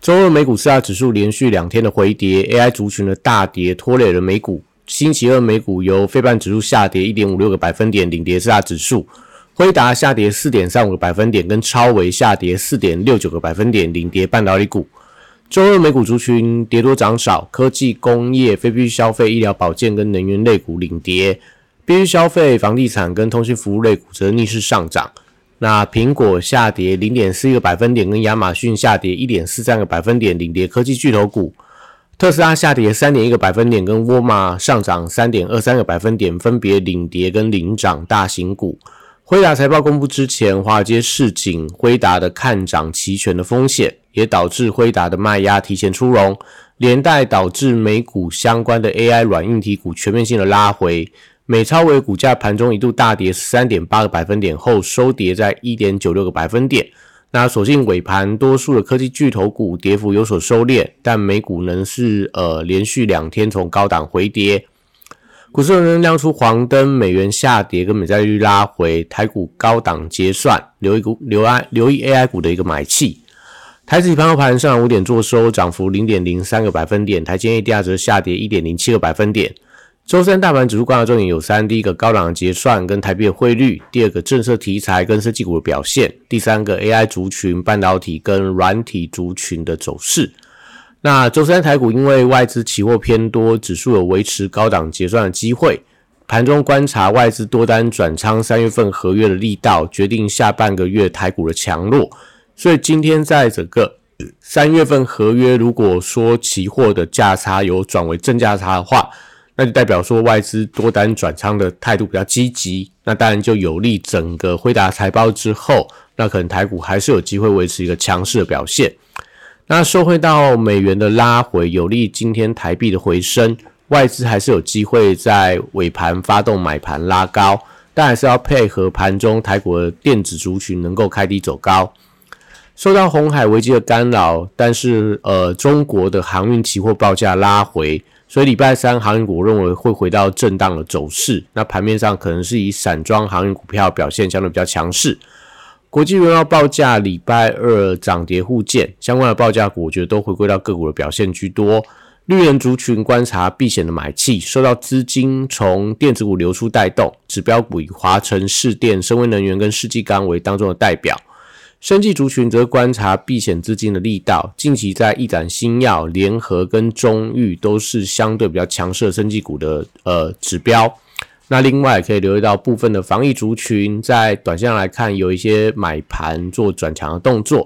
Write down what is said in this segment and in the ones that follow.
周二美股四大指数连续两天的回跌，AI 族群的大跌拖累了美股。星期二美股由非半指数下跌一点五六个百分点领跌四大指数，辉达下跌四点三五个百分点，跟超微下跌四点六九个百分点领跌半导体股。周二美股族群跌多涨少，科技、工业、非必需消费、医疗保健跟能源类股领跌。必须消费、房地产跟通讯服务类股则逆势上涨。那苹果下跌零点四一个百分点，跟亚马逊下跌一点四三个百分点，领跌科技巨头股。特斯拉下跌三点一个百分点，跟沃尔玛上涨三点二三个百分点，分别领跌跟领涨大型股。辉达财报公布之前，华尔街市井辉达的看涨期权的风险，也导致辉达的卖压提前出笼，连带导致美股相关的 AI 软硬体股全面性的拉回。美超为股价盘中一度大跌十三点八个百分点后收跌在一点九六个百分点。那所幸尾盘多数的科技巨头股跌幅有所收敛，但美股仍是呃连续两天从高档回跌。股市仍亮出黄灯，美元下跌跟美债率拉回，台股高档结算，留一股留 I 留意 AI 股的一个买气。台指盘后盘上五点做收，涨幅零点零三个百分点，台积电则下跌一点零七个百分点。周三大盘指数观察重点有三：第一个高档结算跟台币的汇率；第二个政策题材跟科技股的表现；第三个 AI 族群、半导体跟软体族群的走势。那周三台股因为外资期货偏多，指数有维持高档结算的机会。盘中观察外资多单转仓三月份合约的力道，决定下半个月台股的强弱。所以今天在整个三月份合约，如果说期货的价差有转为正价差的话，那就代表说外资多单转仓的态度比较积极，那当然就有利整个辉达财报之后，那可能台股还是有机会维持一个强势的表现。那收回到美元的拉回，有利今天台币的回升，外资还是有机会在尾盘发动买盘拉高，但还是要配合盘中台股的电子族群能够开低走高。受到红海危机的干扰，但是呃中国的航运期货报价拉回。所以礼拜三航运股我认为会回到震荡的走势，那盘面上可能是以散装航运股票表现相对比较强势。国际原油报价礼拜二涨跌互见，相关的报价股我觉得都回归到个股的表现居多。绿人族群观察避险的买气，受到资金从电子股流出带动，指标股以华晨、市电、深威能源跟世纪钢为当中的代表。生技族群则观察避险资金的力道，近期在一展新药、联合跟中裕都是相对比较强势的生技股的呃指标。那另外可以留意到部分的防疫族群，在短线来看有一些买盘做转强的动作。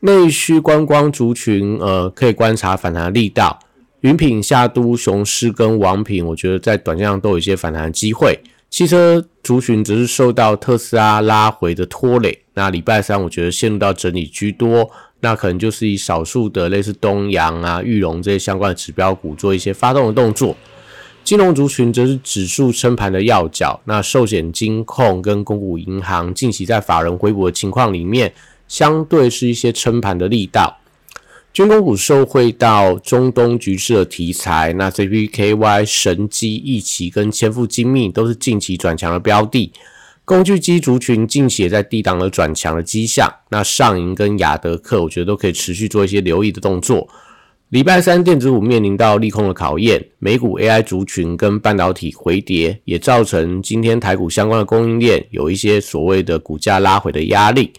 内需观光族群呃可以观察反弹力道，云品、夏都、雄狮跟王品，我觉得在短线上都有一些反弹的机会。汽车族群只是受到特斯拉拉回的拖累，那礼拜三我觉得陷入到整理居多，那可能就是以少数的类似东阳啊、玉龙这些相关的指标股做一些发动的动作。金融族群则是指数撑盘的要角，那寿险、金控跟公股银行近期在法人回补的情况里面，相对是一些撑盘的力道。军工股受惠到中东局势的题材，那 JPKY、神机、易奇跟千富精密都是近期转强的标的。工具机族群近期也在低档的转强的迹象，那上银跟亚德克，我觉得都可以持续做一些留意的动作。礼拜三电子股面临到利空的考验，美股 AI 族群跟半导体回跌，也造成今天台股相关的供应链有一些所谓的股价拉回的压力。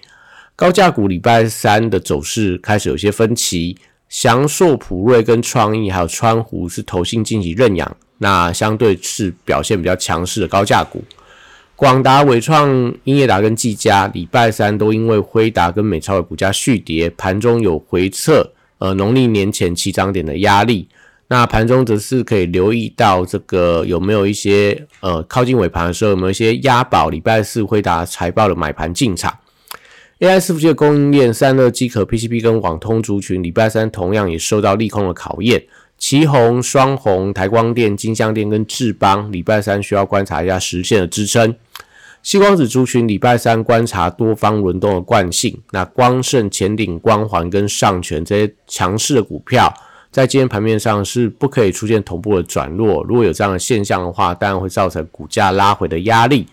高价股礼拜三的走势开始有些分歧，祥硕、普瑞跟创意还有川湖是投信近期认养，那相对是表现比较强势的高价股。广达、伟创、英业达跟技嘉礼拜三都因为辉达跟美超的股价续跌，盘中有回撤，呃，农历年前起涨点的压力。那盘中则是可以留意到这个有没有一些呃靠近尾盘的时候有没有一些押宝礼拜四辉达财报的买盘进场。AI 伺服器的供应链，散热、机壳、PCB 跟网通族群，礼拜三同样也受到利空的考验。旗宏、双红、台光电、金相电跟智邦，礼拜三需要观察一下实现的支撑。西光子族群礼拜三观察多方轮动的惯性。那光盛、前顶、光环跟上权这些强势的股票，在今天盘面上是不可以出现同步的转弱。如果有这样的现象的话，当然会造成股价拉回的压力。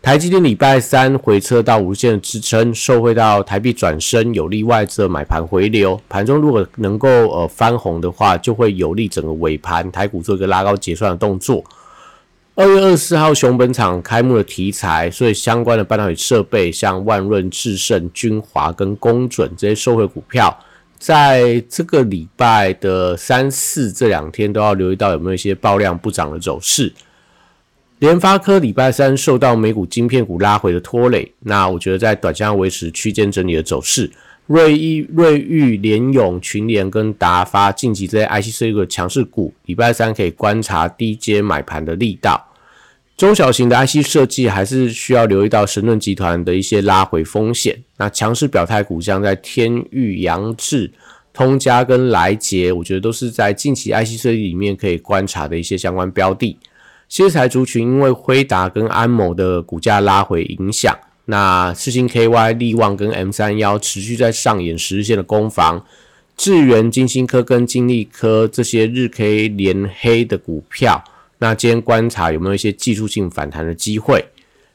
台积电礼拜三回撤到无限的支撑，受惠到台币转升，有利外资买盘回流。盘中如果能够呃翻红的话，就会有利整个尾盘台股做一个拉高结算的动作。二月二十四号熊本厂开幕的题材，所以相关的半导体设备，像万润、智胜、君华跟公准这些受惠股票，在这个礼拜的三四这两天都要留意到有没有一些爆量不涨的走势。联发科礼拜三受到美股晶片股拉回的拖累，那我觉得在短线维持区间整理的走势。瑞昱、瑞昱、联永、群联跟达发近期这些 IC 设计强势股，礼拜三可以观察低阶买盘的力道。中小型的 IC 设计还是需要留意到神盾集团的一些拉回风险。那强势表态股像在天域、扬智、通家跟来捷，我觉得都是在近期 IC 设计里面可以观察的一些相关标的。新材族群因为辉达跟安某的股价拉回影响，那四星 KY、力旺跟 M 三幺持续在上演十日线的攻防。智源、金星科跟金利科这些日 K 连黑的股票，那今天观察有没有一些技术性反弹的机会？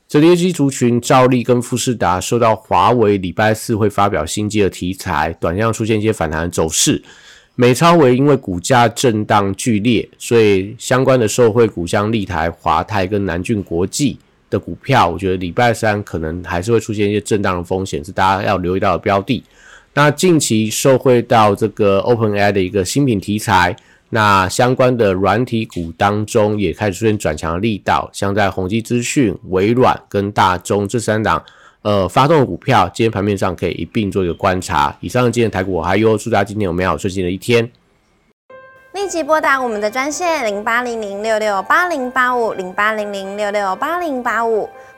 折叠机族群兆力跟富士达受到华为礼拜四会发表新机的题材，短量出现一些反弹的走势。美超维因为股价震荡剧烈，所以相关的受惠股像立台、华泰跟南俊国际的股票，我觉得礼拜三可能还是会出现一些震荡的风险，是大家要留意到的标的。那近期受惠到这个 OpenAI 的一个新品题材，那相关的软体股当中也开始出现转强的力道，像在宏基资讯、微软跟大中这三档。呃，发动的股票，今天盘面上可以一并做一个观察。以上今天的台股我还有祝大家今天有美好顺心的一天。立即拨打我们的专线零八零零六六八零八五零八零零六六八零八五。